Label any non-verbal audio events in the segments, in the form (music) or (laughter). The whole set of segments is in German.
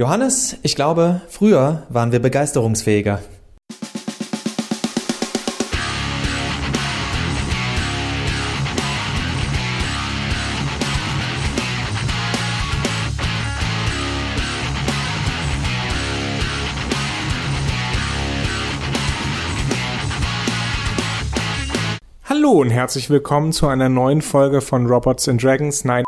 Johannes, ich glaube, früher waren wir begeisterungsfähiger. Hallo und herzlich willkommen zu einer neuen Folge von Robots and Dragons. Nein.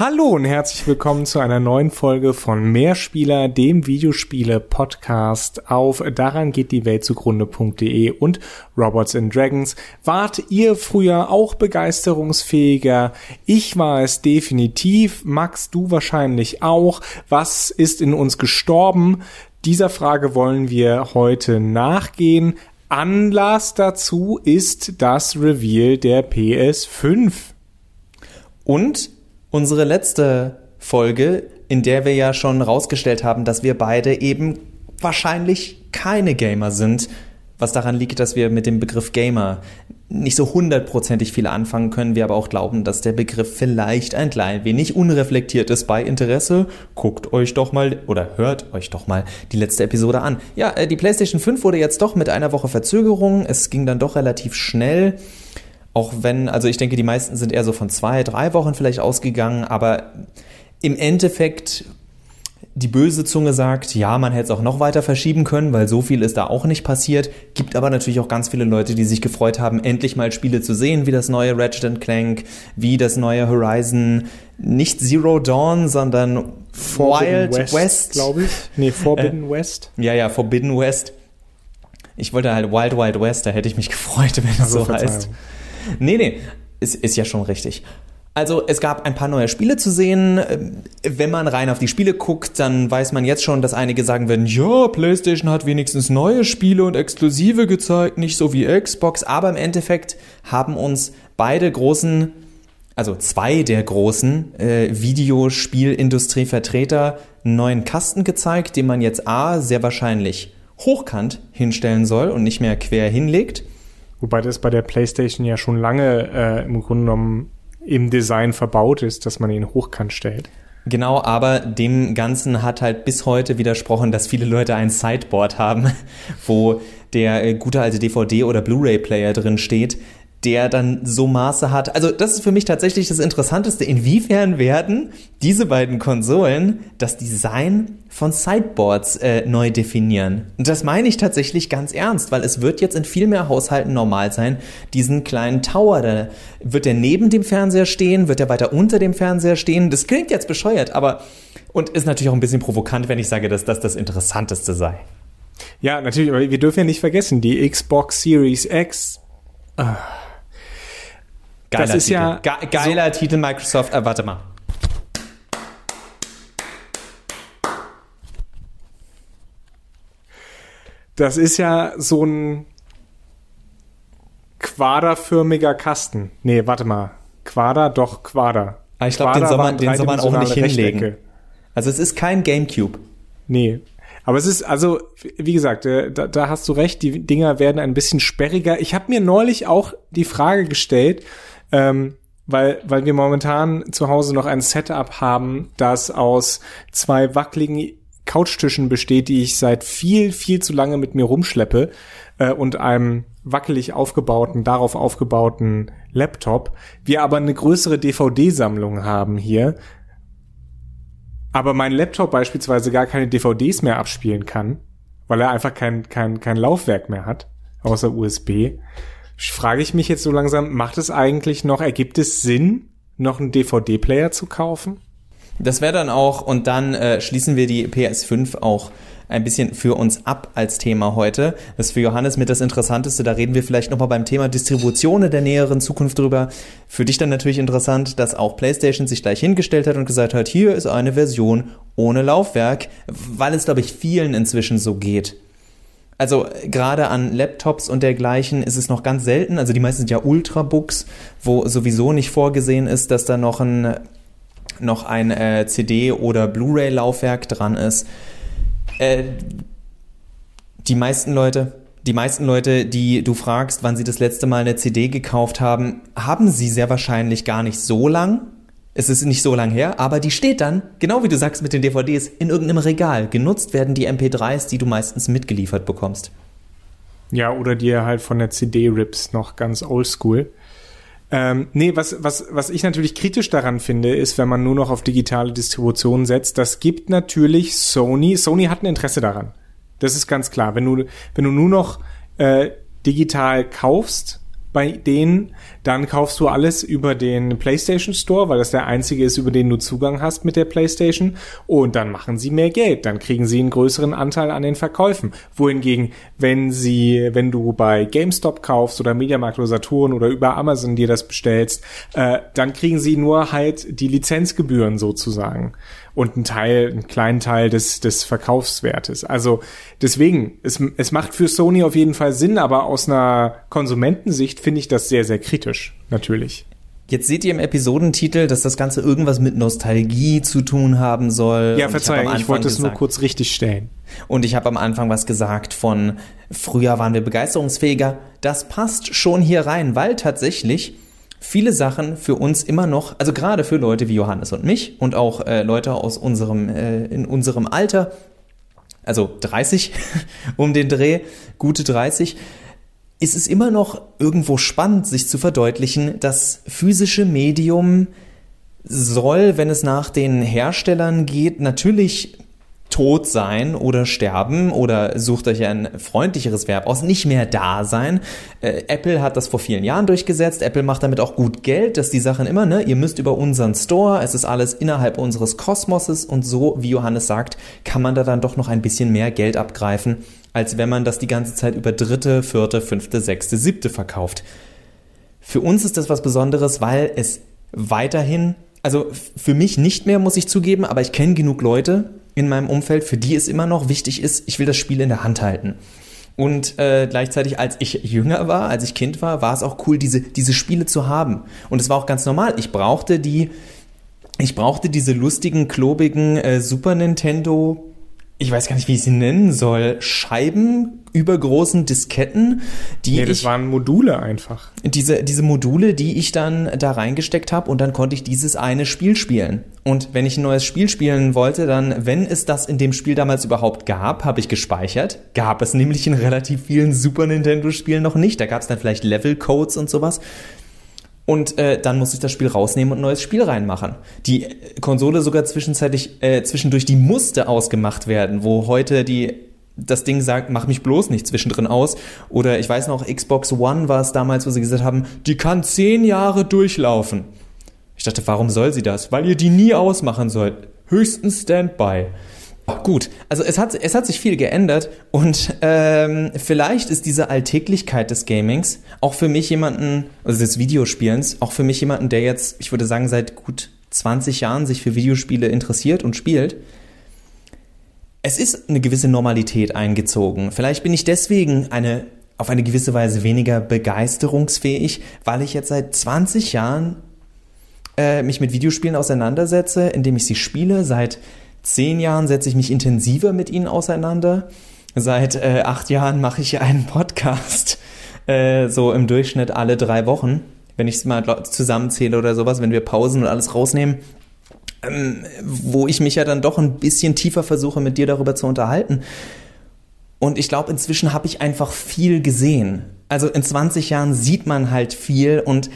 Hallo und herzlich willkommen zu einer neuen Folge von Mehrspieler, dem Videospiele-Podcast auf daran geht die Welt zugrunde.de und Robots and Dragons. Wart ihr früher auch begeisterungsfähiger? Ich war es definitiv. Max, du wahrscheinlich auch. Was ist in uns gestorben? Dieser Frage wollen wir heute nachgehen. Anlass dazu ist das Reveal der PS5. Und unsere letzte Folge, in der wir ja schon rausgestellt haben, dass wir beide eben wahrscheinlich keine Gamer sind, was daran liegt, dass wir mit dem Begriff Gamer nicht so hundertprozentig viel anfangen können, wir aber auch glauben, dass der Begriff vielleicht ein klein wenig unreflektiert ist bei Interesse. Guckt euch doch mal oder hört euch doch mal die letzte Episode an. Ja, äh, die PlayStation 5 wurde jetzt doch mit einer Woche Verzögerung. Es ging dann doch relativ schnell. Auch wenn, also ich denke, die meisten sind eher so von zwei, drei Wochen vielleicht ausgegangen, aber im Endeffekt die böse Zunge sagt, ja, man hätte es auch noch weiter verschieben können, weil so viel ist da auch nicht passiert. Gibt aber natürlich auch ganz viele Leute, die sich gefreut haben, endlich mal Spiele zu sehen, wie das neue Ratchet Clank, wie das neue Horizon, nicht Zero Dawn, sondern Forbidden Wild West, West glaube ich. Nee, Forbidden äh, West. Ja, ja, Forbidden West. Ich wollte halt Wild Wild West, da hätte ich mich gefreut, wenn es also so Verzeihung. heißt. Nee, nee, ist, ist ja schon richtig. Also es gab ein paar neue Spiele zu sehen. Wenn man rein auf die Spiele guckt, dann weiß man jetzt schon, dass einige sagen werden, ja, PlayStation hat wenigstens neue Spiele und Exklusive gezeigt, nicht so wie Xbox. Aber im Endeffekt haben uns beide großen, also zwei der großen äh, Videospielindustrievertreter einen neuen Kasten gezeigt, den man jetzt A sehr wahrscheinlich hochkant hinstellen soll und nicht mehr quer hinlegt. Wobei das bei der PlayStation ja schon lange äh, im Grunde genommen im Design verbaut ist, dass man ihn hochkant stellt. Genau, aber dem Ganzen hat halt bis heute widersprochen, dass viele Leute ein Sideboard haben, (laughs) wo der äh, gute alte DVD- oder Blu-ray-Player drin steht, der dann so Maße hat. Also das ist für mich tatsächlich das Interessanteste. Inwiefern werden diese beiden Konsolen das Design von Sideboards äh, neu definieren? Und das meine ich tatsächlich ganz ernst, weil es wird jetzt in viel mehr Haushalten normal sein, diesen kleinen Tower, da wird der neben dem Fernseher stehen, wird der weiter unter dem Fernseher stehen. Das klingt jetzt bescheuert, aber und ist natürlich auch ein bisschen provokant, wenn ich sage, dass das das Interessanteste sei. Ja, natürlich, aber wir dürfen ja nicht vergessen, die Xbox Series X. Äh Geiler das ist Titel. ja Ge geiler so Titel Microsoft. Äh, warte mal. Das ist ja so ein quaderförmiger Kasten. Nee, warte mal. Quader, doch Quader. Ah, ich glaube, den soll man, den soll man auch nicht hinlegen. Rechtecke. Also es ist kein Gamecube. Nee. Aber es ist, also, wie gesagt, äh, da, da hast du recht, die Dinger werden ein bisschen sperriger. Ich habe mir neulich auch die Frage gestellt, ähm, weil, weil wir momentan zu Hause noch ein Setup haben, das aus zwei wackeligen Couchtischen besteht, die ich seit viel, viel zu lange mit mir rumschleppe äh, und einem wackelig aufgebauten, darauf aufgebauten Laptop. Wir aber eine größere DVD-Sammlung haben hier, aber mein Laptop beispielsweise gar keine DVDs mehr abspielen kann, weil er einfach kein, kein, kein Laufwerk mehr hat, außer USB frage ich mich jetzt so langsam, macht es eigentlich noch, ergibt es Sinn, noch einen DVD-Player zu kaufen? Das wäre dann auch, und dann äh, schließen wir die PS5 auch ein bisschen für uns ab als Thema heute. Das ist für Johannes mit das Interessanteste. Da reden wir vielleicht nochmal beim Thema Distribution in der näheren Zukunft drüber. Für dich dann natürlich interessant, dass auch PlayStation sich gleich hingestellt hat und gesagt hat, hier ist eine Version ohne Laufwerk, weil es, glaube ich, vielen inzwischen so geht. Also gerade an Laptops und dergleichen ist es noch ganz selten. Also die meisten sind ja Ultrabooks, wo sowieso nicht vorgesehen ist, dass da noch ein, noch ein äh, CD- oder Blu-ray-Laufwerk dran ist. Äh, die meisten Leute die meisten Leute, die du fragst, wann sie das letzte Mal eine CD gekauft haben, haben sie sehr wahrscheinlich gar nicht so lang. Es ist nicht so lang her, aber die steht dann, genau wie du sagst mit den DVDs, in irgendeinem Regal. Genutzt werden die MP3s, die du meistens mitgeliefert bekommst. Ja, oder dir halt von der CD rips noch ganz oldschool. Ähm, nee, was, was, was ich natürlich kritisch daran finde, ist, wenn man nur noch auf digitale Distribution setzt, das gibt natürlich Sony, Sony hat ein Interesse daran. Das ist ganz klar. Wenn du, wenn du nur noch äh, digital kaufst, bei denen, dann kaufst du alles über den PlayStation Store, weil das der einzige ist, über den du Zugang hast mit der PlayStation. Und dann machen sie mehr Geld. Dann kriegen sie einen größeren Anteil an den Verkäufen. Wohingegen, wenn sie, wenn du bei GameStop kaufst oder Mediamarkt oder Saturn oder über Amazon dir das bestellst, äh, dann kriegen sie nur halt die Lizenzgebühren sozusagen und einen Teil, einen kleinen Teil des, des Verkaufswertes. Also deswegen, es, es macht für Sony auf jeden Fall Sinn, aber aus einer Konsumentensicht finde ich das sehr, sehr kritisch, natürlich. Jetzt seht ihr im Episodentitel, dass das Ganze irgendwas mit Nostalgie zu tun haben soll. Ja, Verzeihung, ich, ich wollte es nur kurz richtig stellen. Und ich habe am Anfang was gesagt von früher waren wir begeisterungsfähiger. Das passt schon hier rein, weil tatsächlich viele Sachen für uns immer noch, also gerade für Leute wie Johannes und mich und auch äh, Leute aus unserem, äh, in unserem Alter, also 30 (laughs) um den Dreh, gute 30, ist es immer noch irgendwo spannend, sich zu verdeutlichen, das physische Medium soll, wenn es nach den Herstellern geht, natürlich tot sein oder sterben oder sucht euch ein freundlicheres Verb aus, nicht mehr da sein. Äh, Apple hat das vor vielen Jahren durchgesetzt. Apple macht damit auch gut Geld, dass die Sachen immer, ne, ihr müsst über unseren Store, es ist alles innerhalb unseres Kosmoses und so, wie Johannes sagt, kann man da dann doch noch ein bisschen mehr Geld abgreifen, als wenn man das die ganze Zeit über dritte, vierte, fünfte, sechste, siebte verkauft. Für uns ist das was Besonderes, weil es weiterhin also für mich nicht mehr, muss ich zugeben, aber ich kenne genug Leute, in meinem Umfeld, für die es immer noch wichtig ist, ich will das Spiel in der Hand halten. Und äh, gleichzeitig, als ich jünger war, als ich Kind war, war es auch cool, diese, diese Spiele zu haben. Und es war auch ganz normal. Ich brauchte die, ich brauchte diese lustigen, klobigen äh, Super Nintendo ich weiß gar nicht, wie ich sie nennen soll, Scheiben übergroßen Disketten, die nee, das ich, waren Module einfach. Diese, diese Module, die ich dann da reingesteckt habe und dann konnte ich dieses eine Spiel spielen. Und wenn ich ein neues Spiel spielen wollte, dann, wenn es das in dem Spiel damals überhaupt gab, habe ich gespeichert. Gab es nämlich in relativ vielen Super Nintendo Spielen noch nicht. Da gab es dann vielleicht Level Codes und sowas. Und äh, dann muss ich das Spiel rausnehmen und ein neues Spiel reinmachen. Die Konsole sogar zwischenzeitlich äh, zwischendurch die musste ausgemacht werden, wo heute die das Ding sagt, mach mich bloß nicht zwischendrin aus. Oder ich weiß noch, Xbox One war es damals, wo sie gesagt haben, die kann zehn Jahre durchlaufen. Ich dachte, warum soll sie das? Weil ihr die nie ausmachen sollt. Höchstens Standby. Gut, also es hat, es hat sich viel geändert und ähm, vielleicht ist diese Alltäglichkeit des Gamings auch für mich jemanden, also des Videospielens, auch für mich jemanden, der jetzt, ich würde sagen, seit gut 20 Jahren sich für Videospiele interessiert und spielt. Es ist eine gewisse Normalität eingezogen. Vielleicht bin ich deswegen eine, auf eine gewisse Weise weniger begeisterungsfähig, weil ich jetzt seit 20 Jahren äh, mich mit Videospielen auseinandersetze, indem ich sie spiele, seit zehn Jahren setze ich mich intensiver mit ihnen auseinander. Seit äh, acht Jahren mache ich einen Podcast, äh, so im Durchschnitt alle drei Wochen, wenn ich es mal zusammenzähle oder sowas, wenn wir Pausen und alles rausnehmen, ähm, wo ich mich ja dann doch ein bisschen tiefer versuche, mit dir darüber zu unterhalten. Und ich glaube, inzwischen habe ich einfach viel gesehen. Also in 20 Jahren sieht man halt viel und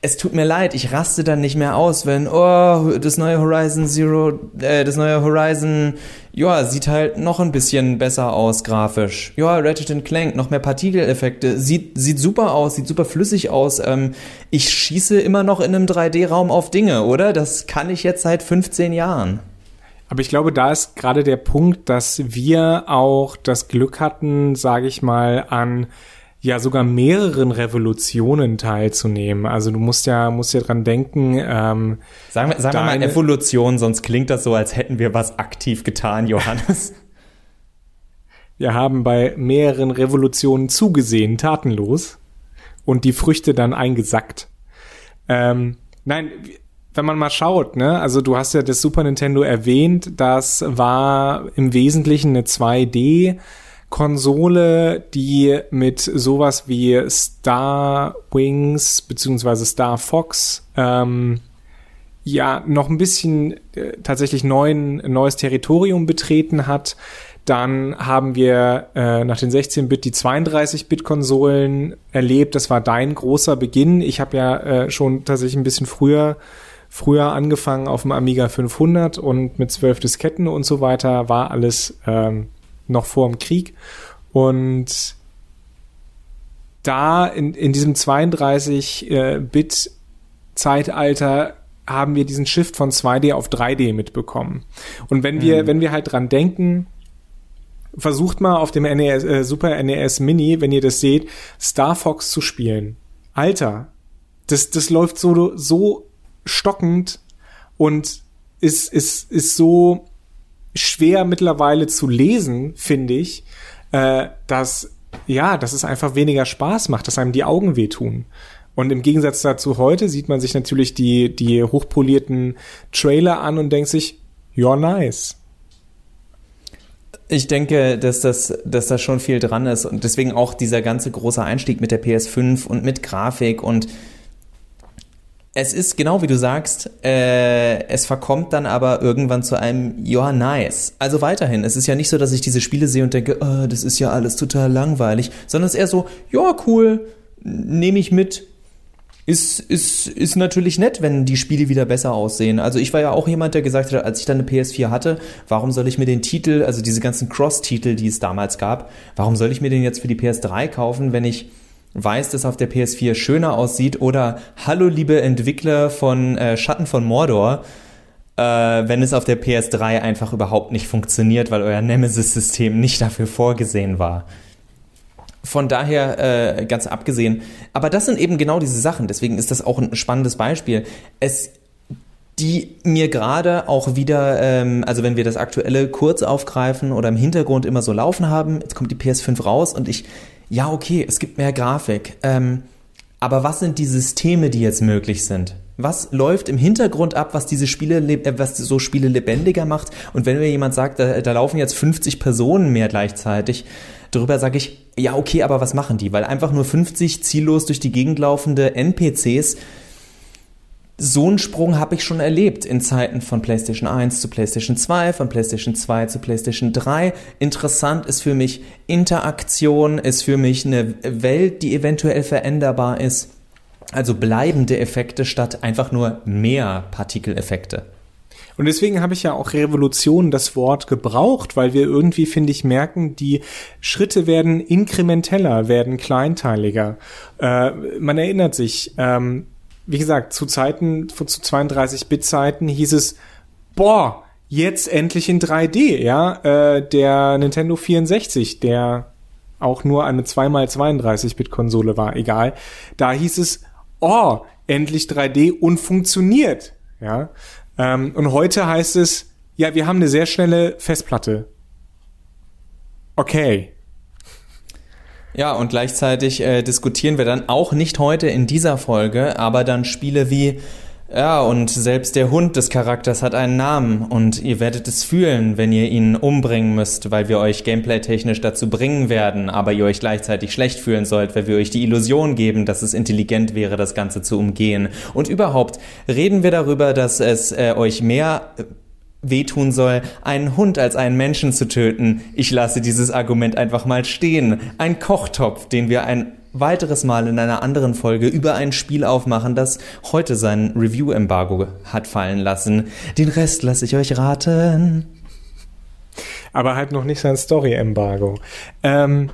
es tut mir leid, ich raste dann nicht mehr aus, wenn, oh, das neue Horizon Zero, äh, das neue Horizon, ja, sieht halt noch ein bisschen besser aus grafisch. Ja, Ratchet Clank, noch mehr Partikeleffekte, sieht, sieht super aus, sieht super flüssig aus. Ähm, ich schieße immer noch in einem 3D-Raum auf Dinge, oder? Das kann ich jetzt seit 15 Jahren. Aber ich glaube, da ist gerade der Punkt, dass wir auch das Glück hatten, sage ich mal, an ja sogar mehreren Revolutionen teilzunehmen. Also du musst ja, musst ja dran denken. Ähm, sagen wir, sagen wir mal Evolution, sonst klingt das so, als hätten wir was aktiv getan, Johannes. (laughs) wir haben bei mehreren Revolutionen zugesehen, tatenlos, und die Früchte dann eingesackt. Ähm, nein, wenn man mal schaut, ne, also du hast ja das Super Nintendo erwähnt, das war im Wesentlichen eine 2D Konsole, die mit sowas wie Star Wings beziehungsweise Star Fox ähm, ja noch ein bisschen äh, tatsächlich neuen, neues Territorium betreten hat. Dann haben wir äh, nach den 16-Bit die 32-Bit-Konsolen erlebt. Das war dein großer Beginn. Ich habe ja äh, schon tatsächlich ein bisschen früher früher angefangen auf dem Amiga 500 und mit zwölf Disketten und so weiter war alles ähm, noch vor dem Krieg. Und da in, in diesem 32-Bit-Zeitalter äh, haben wir diesen Shift von 2D auf 3D mitbekommen. Und wenn wir, mhm. wenn wir halt dran denken, versucht mal auf dem NES, äh, Super NES Mini, wenn ihr das seht, Star Fox zu spielen. Alter, das, das läuft so, so stockend und ist, ist, ist so schwer mittlerweile zu lesen, finde ich, äh, dass, ja, dass es einfach weniger Spaß macht, dass einem die Augen wehtun. Und im Gegensatz dazu heute sieht man sich natürlich die, die hochpolierten Trailer an und denkt sich, you're nice. Ich denke, dass das, dass da schon viel dran ist und deswegen auch dieser ganze große Einstieg mit der PS5 und mit Grafik und es ist genau wie du sagst, äh, es verkommt dann aber irgendwann zu einem Ja, nice. Also weiterhin, es ist ja nicht so, dass ich diese Spiele sehe und denke, oh, das ist ja alles total langweilig, sondern es ist eher so, ja, cool, nehme ich mit, ist, ist, ist natürlich nett, wenn die Spiele wieder besser aussehen. Also ich war ja auch jemand, der gesagt hat, als ich dann eine PS4 hatte, warum soll ich mir den Titel, also diese ganzen Cross-Titel, die es damals gab, warum soll ich mir den jetzt für die PS3 kaufen, wenn ich weiß, dass auf der PS4 schöner aussieht oder Hallo liebe Entwickler von äh, Schatten von Mordor, äh, wenn es auf der PS3 einfach überhaupt nicht funktioniert, weil euer Nemesis-System nicht dafür vorgesehen war. Von daher, äh, ganz abgesehen. Aber das sind eben genau diese Sachen. Deswegen ist das auch ein spannendes Beispiel. Es, die mir gerade auch wieder, ähm, also wenn wir das aktuelle kurz aufgreifen oder im Hintergrund immer so laufen haben, jetzt kommt die PS5 raus und ich, ja, okay, es gibt mehr Grafik. Ähm, aber was sind die Systeme, die jetzt möglich sind? Was läuft im Hintergrund ab, was diese Spiele, äh, was so Spiele lebendiger macht? Und wenn mir jemand sagt, da, da laufen jetzt 50 Personen mehr gleichzeitig, Darüber sage ich, ja, okay, aber was machen die? Weil einfach nur 50 ziellos durch die Gegend laufende NPCs, so einen Sprung habe ich schon erlebt in Zeiten von PlayStation 1 zu PlayStation 2, von PlayStation 2 zu PlayStation 3. Interessant ist für mich Interaktion, ist für mich eine Welt, die eventuell veränderbar ist. Also bleibende Effekte statt einfach nur mehr Partikeleffekte. Und deswegen habe ich ja auch Revolution das Wort gebraucht, weil wir irgendwie, finde ich, merken, die Schritte werden inkrementeller, werden kleinteiliger. Äh, man erinnert sich, ähm, wie gesagt, zu Zeiten, zu 32-Bit-Zeiten hieß es, boah, jetzt endlich in 3D, ja, äh, der Nintendo 64, der auch nur eine 2x32-Bit-Konsole war, egal. Da hieß es, oh, endlich 3D und funktioniert, ja. Ähm, und heute heißt es, ja, wir haben eine sehr schnelle Festplatte. Okay. Ja, und gleichzeitig äh, diskutieren wir dann auch nicht heute in dieser Folge, aber dann Spiele wie ja, und selbst der Hund des Charakters hat einen Namen und ihr werdet es fühlen, wenn ihr ihn umbringen müsst, weil wir euch gameplay-technisch dazu bringen werden, aber ihr euch gleichzeitig schlecht fühlen sollt, weil wir euch die Illusion geben, dass es intelligent wäre, das Ganze zu umgehen. Und überhaupt reden wir darüber, dass es äh, euch mehr wehtun soll, einen Hund als einen Menschen zu töten. Ich lasse dieses Argument einfach mal stehen. Ein Kochtopf, den wir ein weiteres Mal in einer anderen Folge über ein Spiel aufmachen, das heute sein Review-Embargo hat fallen lassen. Den Rest lasse ich euch raten. Aber halt noch nicht sein Story-Embargo. Ähm,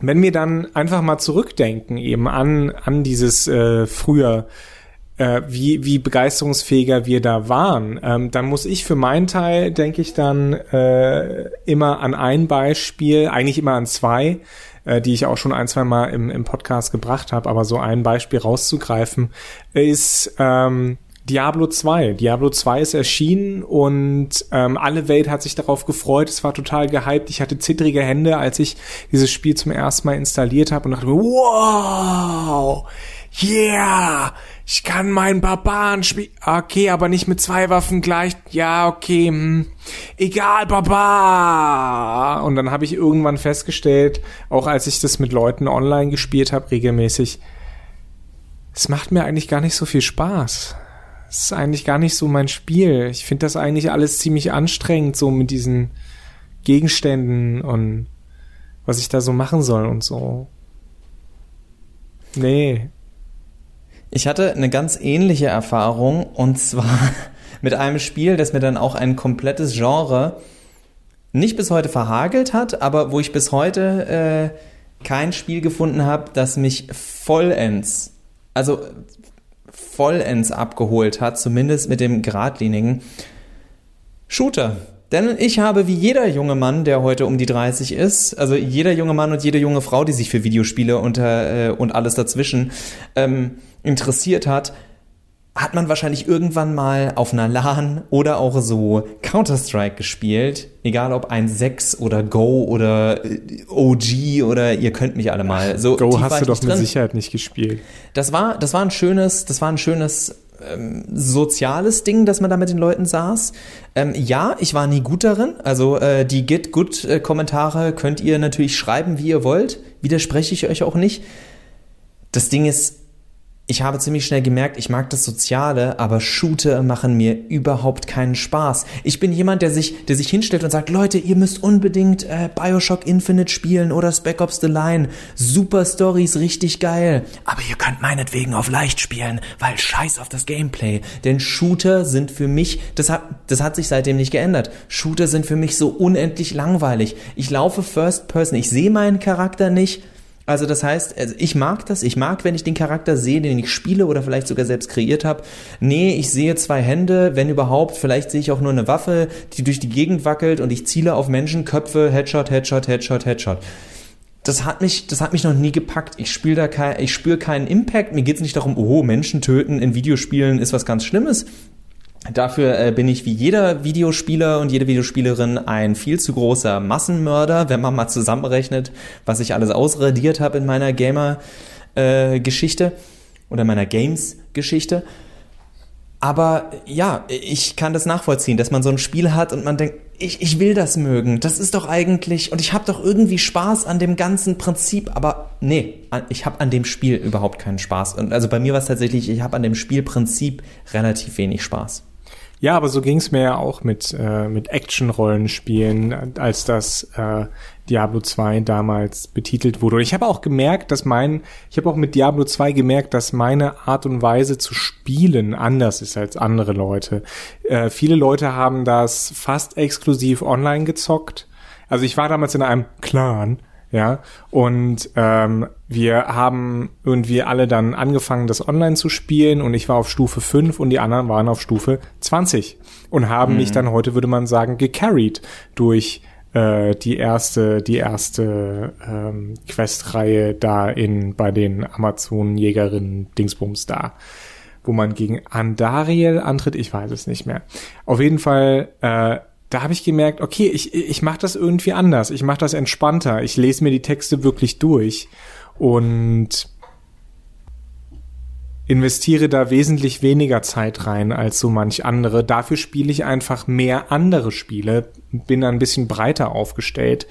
wenn wir dann einfach mal zurückdenken eben an, an dieses äh, früher, äh, wie, wie begeisterungsfähiger wir da waren, ähm, dann muss ich für meinen Teil, denke ich dann äh, immer an ein Beispiel, eigentlich immer an zwei, äh, die ich auch schon ein, zwei Mal im, im Podcast gebracht habe, aber so ein Beispiel rauszugreifen, ist ähm, Diablo 2. Diablo 2 ist erschienen und ähm, alle Welt hat sich darauf gefreut. Es war total gehypt. Ich hatte zittrige Hände, als ich dieses Spiel zum ersten Mal installiert habe und dachte, wow, yeah, ich kann meinen Barbaren spielen. Okay, aber nicht mit zwei Waffen gleich. Ja, okay. Hm. Egal, Barbar. Und dann habe ich irgendwann festgestellt, auch als ich das mit Leuten online gespielt habe, regelmäßig, es macht mir eigentlich gar nicht so viel Spaß. Es ist eigentlich gar nicht so mein Spiel. Ich finde das eigentlich alles ziemlich anstrengend, so mit diesen Gegenständen und was ich da so machen soll und so. Nee. Ich hatte eine ganz ähnliche Erfahrung und zwar (laughs) mit einem Spiel, das mir dann auch ein komplettes Genre nicht bis heute verhagelt hat, aber wo ich bis heute äh, kein Spiel gefunden habe, das mich vollends, also vollends abgeholt hat, zumindest mit dem geradlinigen Shooter. Denn ich habe wie jeder junge Mann, der heute um die 30 ist, also jeder junge Mann und jede junge Frau, die sich für Videospiele unter, äh, und alles dazwischen ähm, interessiert hat, hat man wahrscheinlich irgendwann mal auf einer LAN oder auch so Counter-Strike gespielt. Egal ob ein 6 oder Go oder äh, OG oder ihr könnt mich alle mal. So Go hast du doch mit Sicherheit nicht gespielt. Das war, das war ein schönes, das war ein schönes ähm, soziales Ding, dass man da mit den Leuten saß. Ähm, ja, ich war nie gut darin. Also äh, die Git Good äh, Kommentare könnt ihr natürlich schreiben, wie ihr wollt. Widerspreche ich euch auch nicht. Das Ding ist, ich habe ziemlich schnell gemerkt, ich mag das Soziale, aber Shooter machen mir überhaupt keinen Spaß. Ich bin jemand, der sich, der sich hinstellt und sagt, Leute, ihr müsst unbedingt äh, Bioshock Infinite spielen oder Spec Ops The Line. Super Stories, richtig geil. Aber ihr könnt meinetwegen auf leicht spielen, weil scheiß auf das Gameplay. Denn Shooter sind für mich, das hat, das hat sich seitdem nicht geändert. Shooter sind für mich so unendlich langweilig. Ich laufe First Person, ich sehe meinen Charakter nicht also das heißt, also ich mag das, ich mag, wenn ich den Charakter sehe, den ich spiele oder vielleicht sogar selbst kreiert habe. Nee, ich sehe zwei Hände, wenn überhaupt, vielleicht sehe ich auch nur eine Waffe, die durch die Gegend wackelt und ich ziele auf Menschen, Köpfe, Headshot, Headshot, Headshot, Headshot. Das hat mich, das hat mich noch nie gepackt. Ich spiele da kein, ich spüre keinen Impact. Mir geht es nicht darum, oh, Menschen töten in Videospielen ist was ganz Schlimmes. Dafür äh, bin ich wie jeder Videospieler und jede Videospielerin ein viel zu großer Massenmörder, wenn man mal zusammenrechnet, was ich alles ausradiert habe in meiner Gamer-Geschichte äh, oder meiner Games-Geschichte. Aber ja, ich kann das nachvollziehen, dass man so ein Spiel hat und man denkt, ich, ich will das mögen. Das ist doch eigentlich, und ich habe doch irgendwie Spaß an dem ganzen Prinzip, aber nee, ich habe an dem Spiel überhaupt keinen Spaß. Und also bei mir war es tatsächlich, ich habe an dem Spielprinzip relativ wenig Spaß. Ja, aber so ging's mir ja auch mit, äh, mit Action-Rollenspielen, als das äh, Diablo 2 damals betitelt wurde. Und ich habe auch gemerkt, dass mein, ich habe auch mit Diablo 2 gemerkt, dass meine Art und Weise zu spielen anders ist als andere Leute. Äh, viele Leute haben das fast exklusiv online gezockt. Also ich war damals in einem Clan, ja. Und ähm, wir haben irgendwie alle dann angefangen, das online zu spielen und ich war auf Stufe 5 und die anderen waren auf Stufe 20 und haben mhm. mich dann heute, würde man sagen, gecarried durch äh, die erste, die erste ähm, Questreihe da in bei den Amazon-Jägerinnen Dingsbums da wo man gegen Andariel antritt, ich weiß es nicht mehr. Auf jeden Fall äh, da habe ich gemerkt, okay, ich, ich mache das irgendwie anders, ich mache das entspannter, ich lese mir die Texte wirklich durch und investiere da wesentlich weniger Zeit rein als so manch andere. Dafür spiele ich einfach mehr andere Spiele, bin ein bisschen breiter aufgestellt.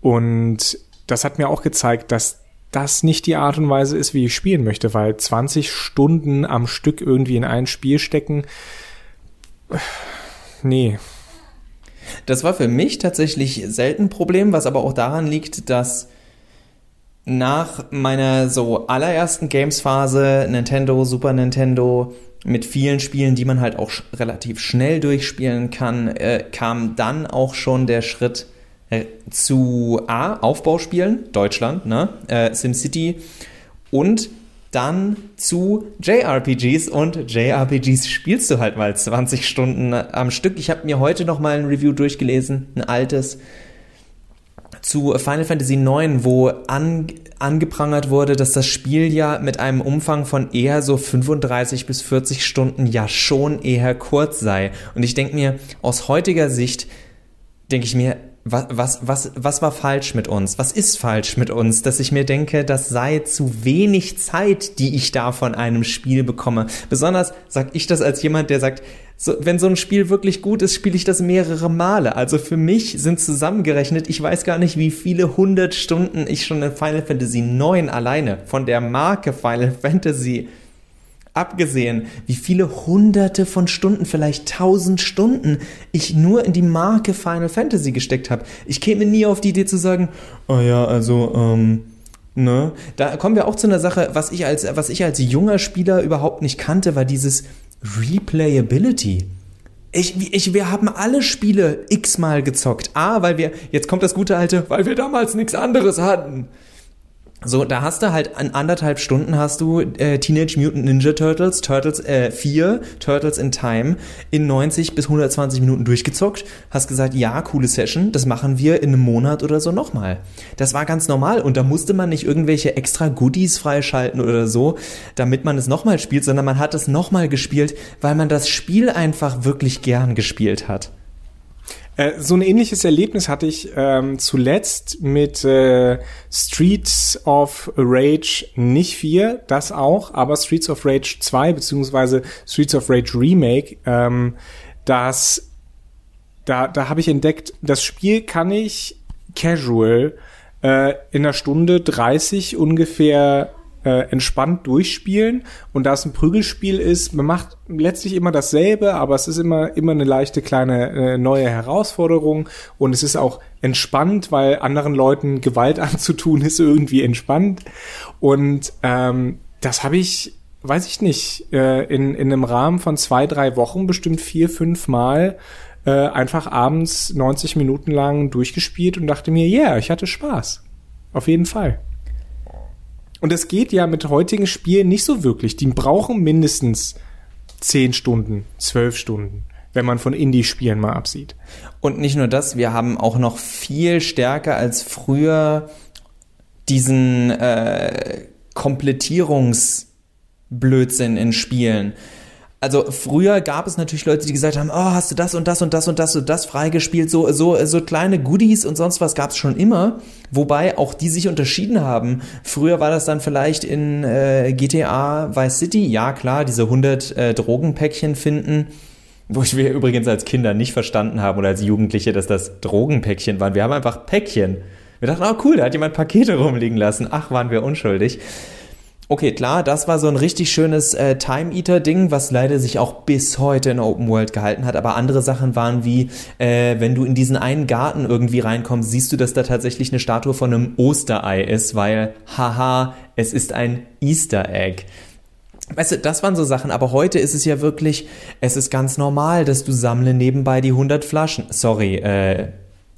Und das hat mir auch gezeigt, dass das nicht die Art und Weise ist, wie ich spielen möchte, weil 20 Stunden am Stück irgendwie in ein Spiel stecken, nee, das war für mich tatsächlich selten ein Problem, was aber auch daran liegt, dass nach meiner so allerersten Games-Phase, Nintendo, Super Nintendo, mit vielen Spielen, die man halt auch relativ schnell durchspielen kann, äh, kam dann auch schon der Schritt äh, zu A, Aufbauspielen, Deutschland, ne? Äh, SimCity und dann zu JRPGs und JRPGs spielst du halt mal 20 Stunden am Stück. Ich habe mir heute noch mal ein Review durchgelesen, ein altes zu Final Fantasy IX, wo an, angeprangert wurde, dass das Spiel ja mit einem Umfang von eher so 35 bis 40 Stunden ja schon eher kurz sei. Und ich denke mir, aus heutiger Sicht denke ich mir, was, was, was, was war falsch mit uns? Was ist falsch mit uns, dass ich mir denke, das sei zu wenig Zeit, die ich da von einem Spiel bekomme. Besonders sag ich das als jemand, der sagt, so, wenn so ein Spiel wirklich gut ist, spiele ich das mehrere Male. Also für mich sind zusammengerechnet, ich weiß gar nicht, wie viele hundert Stunden ich schon in Final Fantasy 9 alleine von der Marke Final Fantasy abgesehen, wie viele hunderte von Stunden, vielleicht tausend Stunden ich nur in die Marke Final Fantasy gesteckt habe. Ich käme nie auf die Idee zu sagen, oh ja, also, ähm, ne? Da kommen wir auch zu einer Sache, was ich als, was ich als junger Spieler überhaupt nicht kannte, war dieses Replayability. Ich, ich, wir haben alle Spiele x-mal gezockt. A, weil wir, jetzt kommt das gute alte, weil wir damals nichts anderes hatten. So, da hast du halt in anderthalb Stunden hast du äh, Teenage Mutant Ninja Turtles, Turtles äh, 4, Turtles in Time in 90 bis 120 Minuten durchgezockt, hast gesagt, ja, coole Session, das machen wir in einem Monat oder so nochmal. Das war ganz normal und da musste man nicht irgendwelche extra Goodies freischalten oder so, damit man es nochmal spielt, sondern man hat es nochmal gespielt, weil man das Spiel einfach wirklich gern gespielt hat. Äh, so ein ähnliches Erlebnis hatte ich ähm, zuletzt mit äh, Streets of Rage nicht 4, das auch, aber Streets of Rage 2 beziehungsweise Streets of Rage Remake, ähm, das da, da habe ich entdeckt, das Spiel kann ich casual äh, in einer Stunde 30 ungefähr äh, entspannt durchspielen. Und da es ein Prügelspiel ist, man macht letztlich immer dasselbe, aber es ist immer, immer eine leichte kleine äh, neue Herausforderung. Und es ist auch entspannt, weil anderen Leuten Gewalt (laughs) anzutun ist irgendwie entspannt. Und ähm, das habe ich, weiß ich nicht, äh, in, in einem Rahmen von zwei, drei Wochen bestimmt vier, fünf Mal äh, einfach abends 90 Minuten lang durchgespielt und dachte mir, ja, yeah, ich hatte Spaß. Auf jeden Fall. Und es geht ja mit heutigen Spielen nicht so wirklich. Die brauchen mindestens zehn Stunden, zwölf Stunden, wenn man von Indie-Spielen mal absieht. Und nicht nur das, wir haben auch noch viel stärker als früher diesen äh, Komplettierungsblödsinn in Spielen also früher gab es natürlich Leute, die gesagt haben, oh, hast du das und das und das und das und das freigespielt, so so so kleine Goodies und sonst was gab es schon immer, wobei auch die sich unterschieden haben. Früher war das dann vielleicht in äh, GTA Vice City, ja klar, diese 100 äh, Drogenpäckchen finden, wo wir übrigens als Kinder nicht verstanden haben oder als Jugendliche, dass das Drogenpäckchen waren. Wir haben einfach Päckchen. Wir dachten, oh cool, da hat jemand Pakete rumliegen lassen. Ach, waren wir unschuldig. Okay, klar, das war so ein richtig schönes äh, Time-Eater-Ding, was leider sich auch bis heute in Open World gehalten hat. Aber andere Sachen waren wie, äh, wenn du in diesen einen Garten irgendwie reinkommst, siehst du, dass da tatsächlich eine Statue von einem Osterei ist, weil, haha, es ist ein Easter Egg. Weißt du, das waren so Sachen, aber heute ist es ja wirklich, es ist ganz normal, dass du sammle nebenbei die 100 Flaschen. Sorry, äh,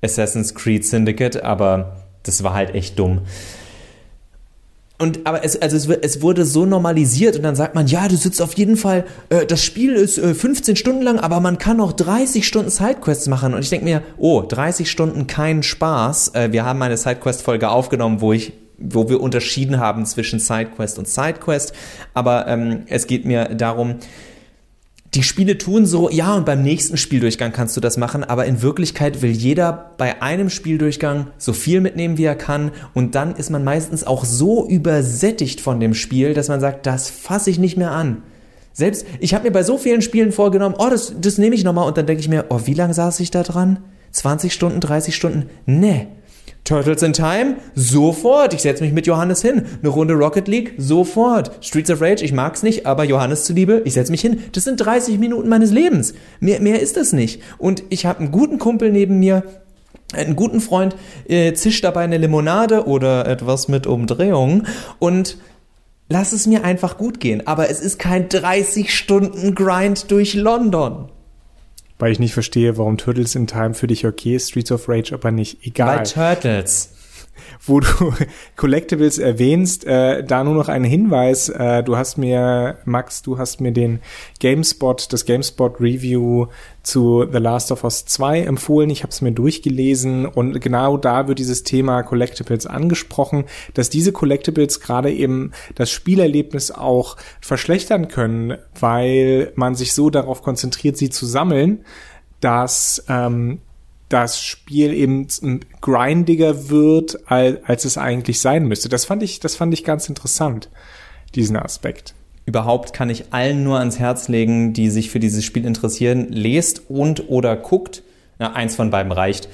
Assassin's Creed Syndicate, aber das war halt echt dumm. Und aber es, also es, es, wurde so normalisiert und dann sagt man, ja, du sitzt auf jeden Fall, äh, das Spiel ist äh, 15 Stunden lang, aber man kann auch 30 Stunden Sidequests machen. Und ich denke mir, oh, 30 Stunden kein Spaß. Äh, wir haben eine Sidequest-Folge aufgenommen, wo ich wo wir unterschieden haben zwischen Sidequest und Sidequest. Aber ähm, es geht mir darum, die Spiele tun so, ja, und beim nächsten Spieldurchgang kannst du das machen, aber in Wirklichkeit will jeder bei einem Spieldurchgang so viel mitnehmen, wie er kann, und dann ist man meistens auch so übersättigt von dem Spiel, dass man sagt, das fasse ich nicht mehr an. Selbst, ich habe mir bei so vielen Spielen vorgenommen, oh, das, das nehme ich nochmal, und dann denke ich mir, oh, wie lange saß ich da dran? 20 Stunden, 30 Stunden? Nee, Turtles in Time? Sofort. Ich setze mich mit Johannes hin. Eine Runde Rocket League? Sofort. Streets of Rage? Ich mag's nicht, aber Johannes zuliebe, ich setze mich hin. Das sind 30 Minuten meines Lebens. Mehr, mehr ist das nicht. Und ich habe einen guten Kumpel neben mir, einen guten Freund, äh, zischt dabei eine Limonade oder etwas mit Umdrehung und lass es mir einfach gut gehen. Aber es ist kein 30 Stunden Grind durch London. Weil ich nicht verstehe, warum Turtles in Time für dich okay ist, Streets of Rage aber nicht. Egal. Bei Turtles wo du (laughs) Collectibles erwähnst, äh, da nur noch ein Hinweis. Äh, du hast mir, Max, du hast mir den GameSpot, das GameSpot Review zu The Last of Us 2 empfohlen. Ich habe es mir durchgelesen und genau da wird dieses Thema Collectibles angesprochen, dass diese Collectibles gerade eben das Spielerlebnis auch verschlechtern können, weil man sich so darauf konzentriert, sie zu sammeln, dass ähm, das Spiel eben grindiger wird, als, als es eigentlich sein müsste. Das fand ich, das fand ich ganz interessant, diesen Aspekt. Überhaupt kann ich allen nur ans Herz legen, die sich für dieses Spiel interessieren, lest und oder guckt. Ja, eins von beiden reicht.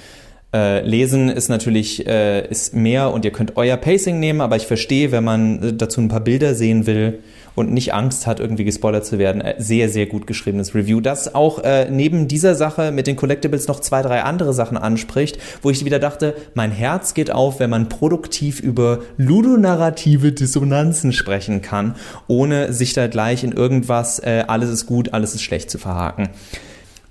Äh, lesen ist natürlich äh, ist mehr und ihr könnt euer Pacing nehmen, aber ich verstehe, wenn man äh, dazu ein paar Bilder sehen will und nicht Angst hat, irgendwie gespoilert zu werden. Äh, sehr, sehr gut geschriebenes Review, das auch äh, neben dieser Sache mit den Collectibles noch zwei, drei andere Sachen anspricht, wo ich wieder dachte, mein Herz geht auf, wenn man produktiv über ludonarrative Dissonanzen sprechen kann, ohne sich da gleich in irgendwas, äh, alles ist gut, alles ist schlecht zu verhaken.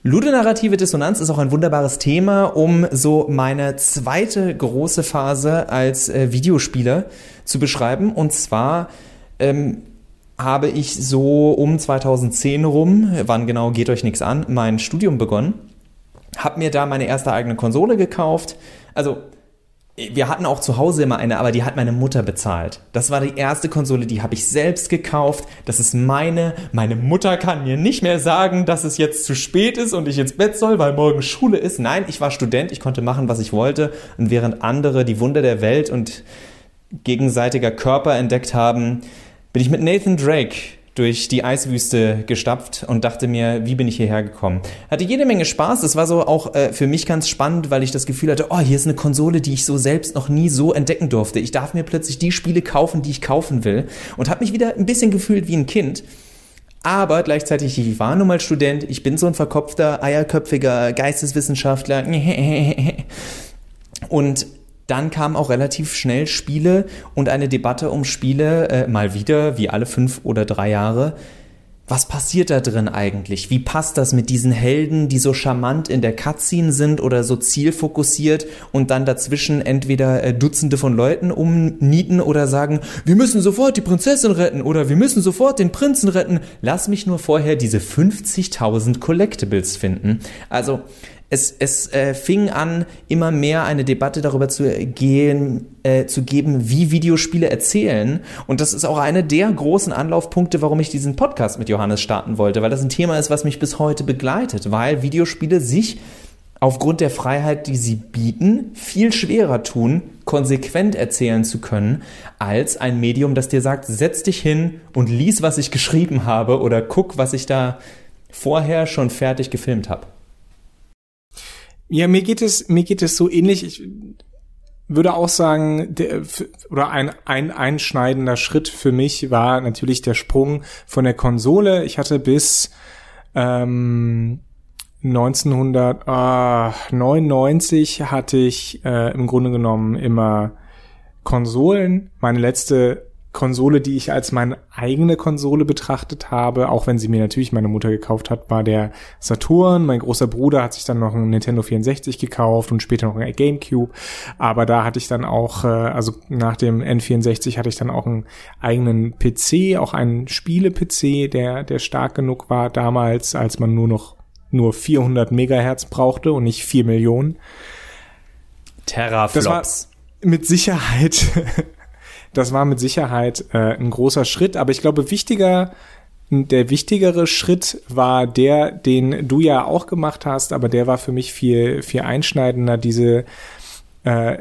Ludonarrative Dissonanz ist auch ein wunderbares Thema, um so meine zweite große Phase als äh, Videospieler zu beschreiben. Und zwar ähm, habe ich so um 2010 rum, wann genau geht euch nichts an, mein Studium begonnen, habe mir da meine erste eigene Konsole gekauft. Also wir hatten auch zu Hause immer eine, aber die hat meine Mutter bezahlt. Das war die erste Konsole, die habe ich selbst gekauft. Das ist meine. Meine Mutter kann mir nicht mehr sagen, dass es jetzt zu spät ist und ich ins Bett soll, weil morgen Schule ist. Nein, ich war Student, ich konnte machen, was ich wollte. Und während andere die Wunder der Welt und gegenseitiger Körper entdeckt haben, bin ich mit Nathan Drake durch die Eiswüste gestapft und dachte mir, wie bin ich hierher gekommen? Hatte jede Menge Spaß. Es war so auch äh, für mich ganz spannend, weil ich das Gefühl hatte, oh, hier ist eine Konsole, die ich so selbst noch nie so entdecken durfte. Ich darf mir plötzlich die Spiele kaufen, die ich kaufen will und habe mich wieder ein bisschen gefühlt wie ein Kind. Aber gleichzeitig, ich war nun mal Student, ich bin so ein verkopfter, eierköpfiger Geisteswissenschaftler. (laughs) Und dann kamen auch relativ schnell Spiele und eine Debatte um Spiele, äh, mal wieder, wie alle fünf oder drei Jahre. Was passiert da drin eigentlich? Wie passt das mit diesen Helden, die so charmant in der Cutscene sind oder so zielfokussiert und dann dazwischen entweder äh, Dutzende von Leuten umnieten oder sagen, wir müssen sofort die Prinzessin retten oder wir müssen sofort den Prinzen retten. Lass mich nur vorher diese 50.000 Collectibles finden. Also, es, es äh, fing an, immer mehr eine Debatte darüber zu gehen, äh, zu geben, wie Videospiele erzählen. Und das ist auch eine der großen Anlaufpunkte, warum ich diesen Podcast mit Johannes starten wollte, weil das ein Thema ist, was mich bis heute begleitet, weil Videospiele sich aufgrund der Freiheit, die sie bieten, viel schwerer tun, konsequent erzählen zu können, als ein Medium, das dir sagt, setz dich hin und lies, was ich geschrieben habe oder guck, was ich da vorher schon fertig gefilmt habe. Ja, mir geht es, mir geht es so ähnlich. Ich würde auch sagen, der, oder ein, ein einschneidender Schritt für mich war natürlich der Sprung von der Konsole. Ich hatte bis ähm, 1999 hatte ich äh, im Grunde genommen immer Konsolen. Meine letzte Konsole, die ich als meine eigene Konsole betrachtet habe, auch wenn sie mir natürlich meine Mutter gekauft hat, war der Saturn. Mein großer Bruder hat sich dann noch ein Nintendo 64 gekauft und später noch ein GameCube. Aber da hatte ich dann auch, äh, also nach dem N64 hatte ich dann auch einen eigenen PC, auch einen Spiele-PC, der, der stark genug war damals, als man nur noch nur 400 Megahertz brauchte und nicht 4 Millionen. Terraflops. Das war mit Sicherheit (laughs) Das war mit Sicherheit äh, ein großer Schritt, aber ich glaube, wichtiger, der wichtigere Schritt war der, den du ja auch gemacht hast, aber der war für mich viel, viel einschneidender, diese, äh,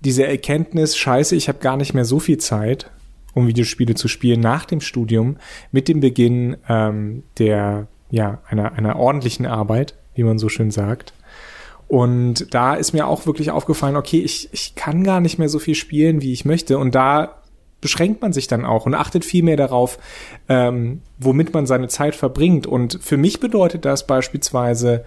diese Erkenntnis, scheiße, ich habe gar nicht mehr so viel Zeit, um Videospiele zu spielen nach dem Studium, mit dem Beginn ähm, der, ja, einer, einer ordentlichen Arbeit, wie man so schön sagt. Und da ist mir auch wirklich aufgefallen, okay, ich, ich kann gar nicht mehr so viel spielen, wie ich möchte. Und da beschränkt man sich dann auch und achtet viel mehr darauf, ähm, womit man seine Zeit verbringt. Und für mich bedeutet das beispielsweise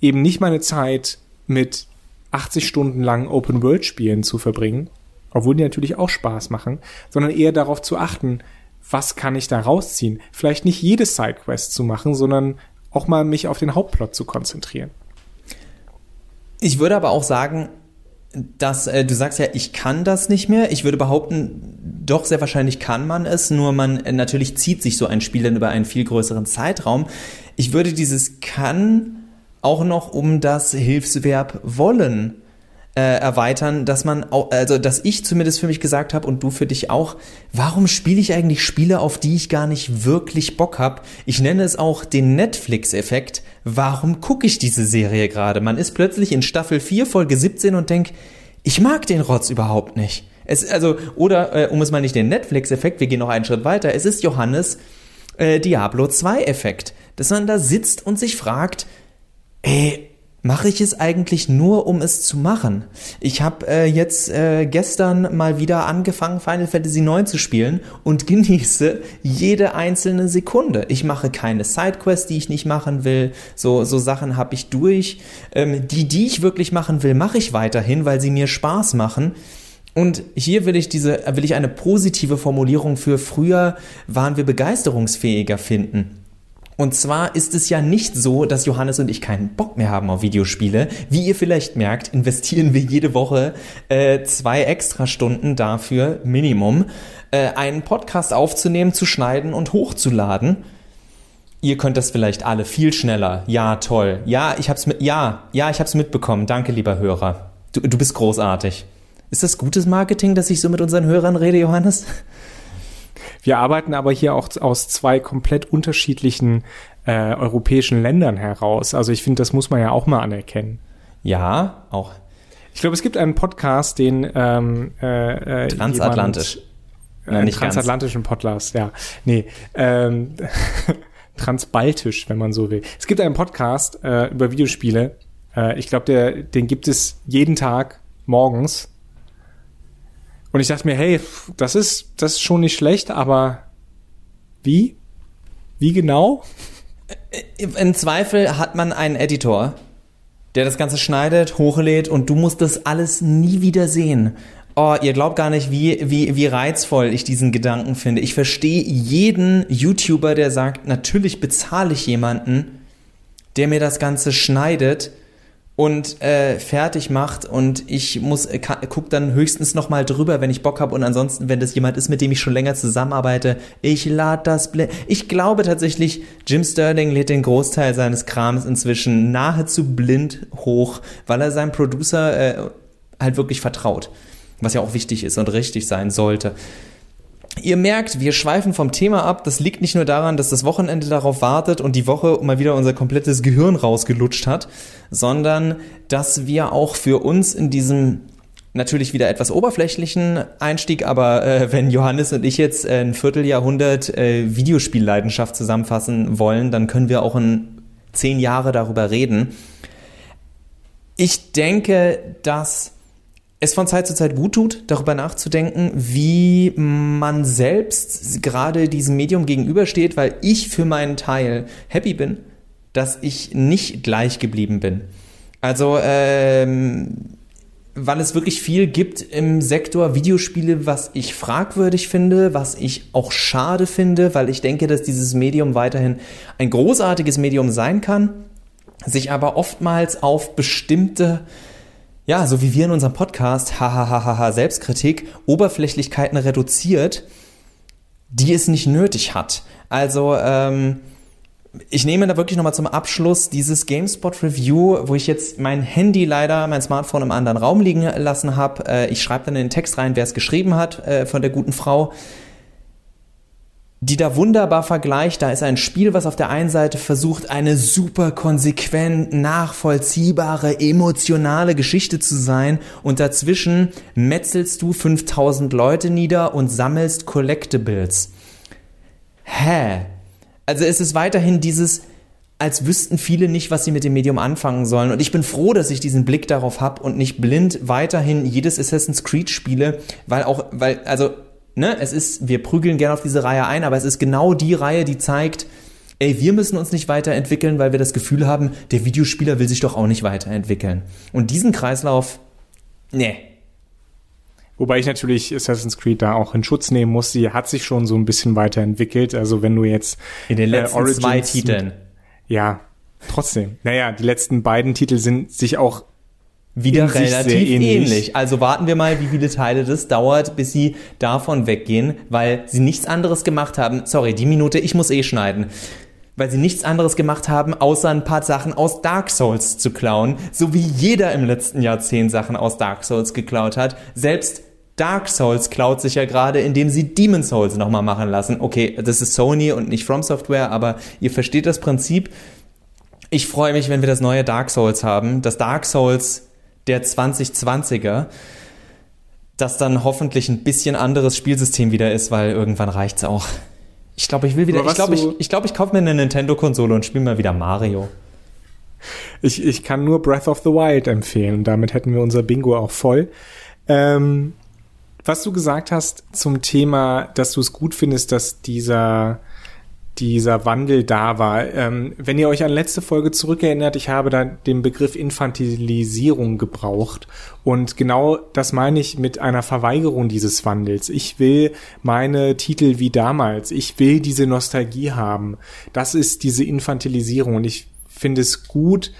eben nicht meine Zeit mit 80 Stunden lang Open-World-Spielen zu verbringen, obwohl die natürlich auch Spaß machen, sondern eher darauf zu achten, was kann ich da rausziehen? Vielleicht nicht jede Sidequest zu machen, sondern auch mal mich auf den Hauptplot zu konzentrieren. Ich würde aber auch sagen, dass äh, du sagst ja, ich kann das nicht mehr. Ich würde behaupten, doch sehr wahrscheinlich kann man es, nur man äh, natürlich zieht sich so ein Spiel dann über einen viel größeren Zeitraum. Ich würde dieses kann auch noch um das Hilfsverb wollen äh, erweitern, dass man auch, also dass ich zumindest für mich gesagt habe und du für dich auch, warum spiele ich eigentlich Spiele, auf die ich gar nicht wirklich Bock habe? Ich nenne es auch den Netflix-Effekt. Warum gucke ich diese Serie gerade? Man ist plötzlich in Staffel 4, Folge 17 und denkt, ich mag den Rotz überhaupt nicht. Es, also, oder äh, um es mal nicht den Netflix-Effekt, wir gehen noch einen Schritt weiter, es ist Johannes äh, Diablo 2-Effekt, dass man da sitzt und sich fragt, ey, mache ich es eigentlich nur, um es zu machen? Ich habe äh, jetzt äh, gestern mal wieder angefangen, Final Fantasy IX zu spielen und (laughs) genieße jede einzelne Sekunde. Ich mache keine Sidequests, die ich nicht machen will. So, so Sachen habe ich durch. Ähm, die, die ich wirklich machen will, mache ich weiterhin, weil sie mir Spaß machen. Und hier will ich diese, will ich eine positive Formulierung für früher waren wir begeisterungsfähiger finden. Und zwar ist es ja nicht so, dass Johannes und ich keinen Bock mehr haben auf Videospiele. Wie ihr vielleicht merkt, investieren wir jede Woche äh, zwei extra Stunden dafür, Minimum, äh, einen Podcast aufzunehmen, zu schneiden und hochzuladen. Ihr könnt das vielleicht alle viel schneller. Ja, toll. Ja, ich hab's mit, ja, ja, ich hab's mitbekommen. Danke, lieber Hörer. Du, du bist großartig. Ist das gutes Marketing, dass ich so mit unseren Hörern rede, Johannes? Wir arbeiten aber hier auch aus zwei komplett unterschiedlichen äh, europäischen Ländern heraus. Also ich finde, das muss man ja auch mal anerkennen. Ja, auch. Ich glaube, es gibt einen Podcast, den ähm, äh, äh transatlantisch. Jemand, äh, nicht transatlantischen ganz. Podcast, ja. Nee, ähm, (laughs) transbaltisch, wenn man so will. Es gibt einen Podcast äh, über Videospiele. Äh, ich glaube, den gibt es jeden Tag morgens und ich dachte mir, hey, das ist, das ist schon nicht schlecht, aber wie? Wie genau? Im Zweifel hat man einen Editor, der das Ganze schneidet, hochlädt und du musst das alles nie wieder sehen. Oh, ihr glaubt gar nicht, wie, wie, wie reizvoll ich diesen Gedanken finde. Ich verstehe jeden YouTuber, der sagt, natürlich bezahle ich jemanden, der mir das Ganze schneidet und äh, fertig macht und ich muss äh, guck dann höchstens noch mal drüber, wenn ich Bock habe und ansonsten, wenn das jemand ist, mit dem ich schon länger zusammenarbeite, ich lade das Bl Ich glaube tatsächlich, Jim Sterling lädt den Großteil seines Krams inzwischen nahezu blind hoch, weil er seinem Producer äh, halt wirklich vertraut, was ja auch wichtig ist und richtig sein sollte. Ihr merkt, wir schweifen vom Thema ab. Das liegt nicht nur daran, dass das Wochenende darauf wartet und die Woche mal wieder unser komplettes Gehirn rausgelutscht hat, sondern dass wir auch für uns in diesem natürlich wieder etwas oberflächlichen Einstieg, aber äh, wenn Johannes und ich jetzt ein Vierteljahrhundert äh, Videospielleidenschaft zusammenfassen wollen, dann können wir auch in zehn Jahre darüber reden. Ich denke, dass es von Zeit zu Zeit gut tut, darüber nachzudenken, wie man selbst gerade diesem Medium gegenübersteht, weil ich für meinen Teil happy bin, dass ich nicht gleich geblieben bin. Also, ähm, weil es wirklich viel gibt im Sektor Videospiele, was ich fragwürdig finde, was ich auch schade finde, weil ich denke, dass dieses Medium weiterhin ein großartiges Medium sein kann, sich aber oftmals auf bestimmte ja, so wie wir in unserem Podcast, hahaha, Selbstkritik, Oberflächlichkeiten reduziert, die es nicht nötig hat. Also, ähm, ich nehme da wirklich nochmal zum Abschluss dieses GameSpot Review, wo ich jetzt mein Handy leider, mein Smartphone im anderen Raum liegen lassen habe. Äh, ich schreibe dann in den Text rein, wer es geschrieben hat äh, von der guten Frau die da wunderbar vergleicht. Da ist ein Spiel, was auf der einen Seite versucht, eine super konsequent, nachvollziehbare, emotionale Geschichte zu sein und dazwischen metzelst du 5000 Leute nieder und sammelst Collectibles. Hä? Also es ist weiterhin dieses, als wüssten viele nicht, was sie mit dem Medium anfangen sollen. Und ich bin froh, dass ich diesen Blick darauf habe und nicht blind weiterhin jedes Assassin's Creed spiele, weil auch, weil, also ne, es ist, wir prügeln gerne auf diese Reihe ein, aber es ist genau die Reihe, die zeigt, ey, wir müssen uns nicht weiterentwickeln, weil wir das Gefühl haben, der Videospieler will sich doch auch nicht weiterentwickeln. Und diesen Kreislauf, ne. Wobei ich natürlich Assassin's Creed da auch in Schutz nehmen muss. Sie hat sich schon so ein bisschen weiterentwickelt. Also wenn du jetzt in den letzten äh, zwei Titeln, ja, trotzdem. Naja, die letzten beiden Titel sind sich auch wieder relativ ähnlich. ähnlich. Also warten wir mal, wie viele Teile das dauert, bis sie davon weggehen, weil sie nichts anderes gemacht haben. Sorry, die Minute, ich muss eh schneiden. weil sie nichts anderes gemacht haben, außer ein paar Sachen aus Dark Souls zu klauen, so wie jeder im letzten Jahrzehnt Sachen aus Dark Souls geklaut hat. Selbst Dark Souls klaut sich ja gerade, indem sie Demon Souls nochmal machen lassen. Okay, das ist Sony und nicht From Software, aber ihr versteht das Prinzip. Ich freue mich, wenn wir das neue Dark Souls haben. Das Dark Souls der 2020er. Das dann hoffentlich ein bisschen anderes Spielsystem wieder ist, weil irgendwann reicht's auch. Ich glaube, ich will wieder. Ich glaube, ich, ich, glaub, ich kaufe mir eine Nintendo-Konsole und spiele mal wieder Mario. Ich, ich kann nur Breath of the Wild empfehlen. Damit hätten wir unser Bingo auch voll. Ähm, was du gesagt hast zum Thema, dass du es gut findest, dass dieser dieser Wandel da war. Ähm, wenn ihr euch an letzte Folge zurückerinnert, ich habe da den Begriff Infantilisierung gebraucht. Und genau das meine ich mit einer Verweigerung dieses Wandels. Ich will meine Titel wie damals. Ich will diese Nostalgie haben. Das ist diese Infantilisierung. Und ich finde es gut,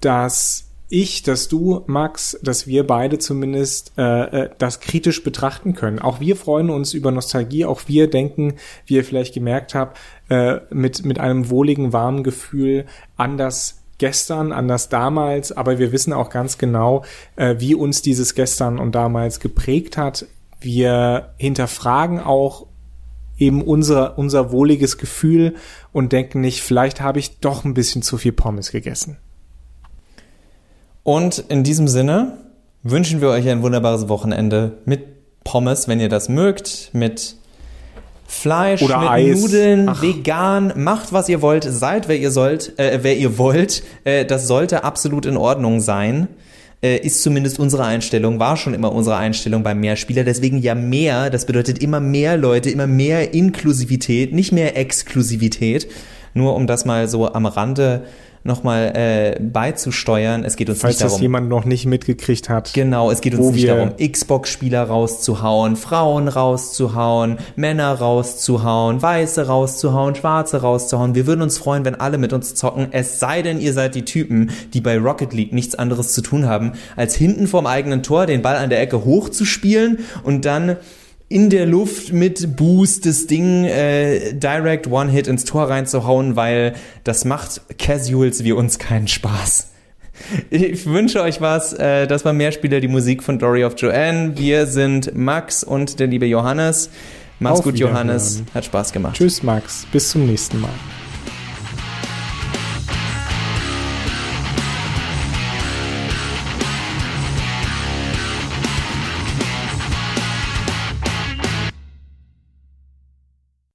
dass ich, dass du, Max, dass wir beide zumindest äh, äh, das kritisch betrachten können. Auch wir freuen uns über Nostalgie, auch wir denken, wie ihr vielleicht gemerkt habt, äh, mit, mit einem wohligen, warmen Gefühl an das gestern, an das damals, aber wir wissen auch ganz genau, äh, wie uns dieses gestern und damals geprägt hat. Wir hinterfragen auch eben unser, unser wohliges Gefühl und denken nicht, vielleicht habe ich doch ein bisschen zu viel Pommes gegessen. Und in diesem Sinne wünschen wir euch ein wunderbares Wochenende mit Pommes, wenn ihr das mögt, mit Fleisch, Oder mit Eis. Nudeln, Ach. vegan, macht was ihr wollt, seid wer ihr sollt, äh, wer ihr wollt. Äh, das sollte absolut in Ordnung sein. Äh, ist zumindest unsere Einstellung, war schon immer unsere Einstellung beim Mehrspieler. Deswegen ja mehr, das bedeutet immer mehr Leute, immer mehr Inklusivität, nicht mehr Exklusivität. Nur um das mal so am Rande nochmal äh, beizusteuern. Es geht uns Falls nicht das darum. jemand noch nicht mitgekriegt hat. Genau, es geht uns nicht darum, Xbox-Spieler rauszuhauen, Frauen rauszuhauen, Männer rauszuhauen, Weiße rauszuhauen, Schwarze rauszuhauen. Wir würden uns freuen, wenn alle mit uns zocken, es sei denn, ihr seid die Typen, die bei Rocket League nichts anderes zu tun haben, als hinten vorm eigenen Tor den Ball an der Ecke hochzuspielen und dann in der Luft mit Boost das Ding äh, direct One-Hit ins Tor reinzuhauen, weil das macht Casuals wie uns keinen Spaß. Ich wünsche euch was. Äh, das war Mehrspieler, die Musik von Dory of Joanne. Wir sind Max und der liebe Johannes. Mach's Auf gut. Johannes. Hat Spaß gemacht. Tschüss, Max. Bis zum nächsten Mal.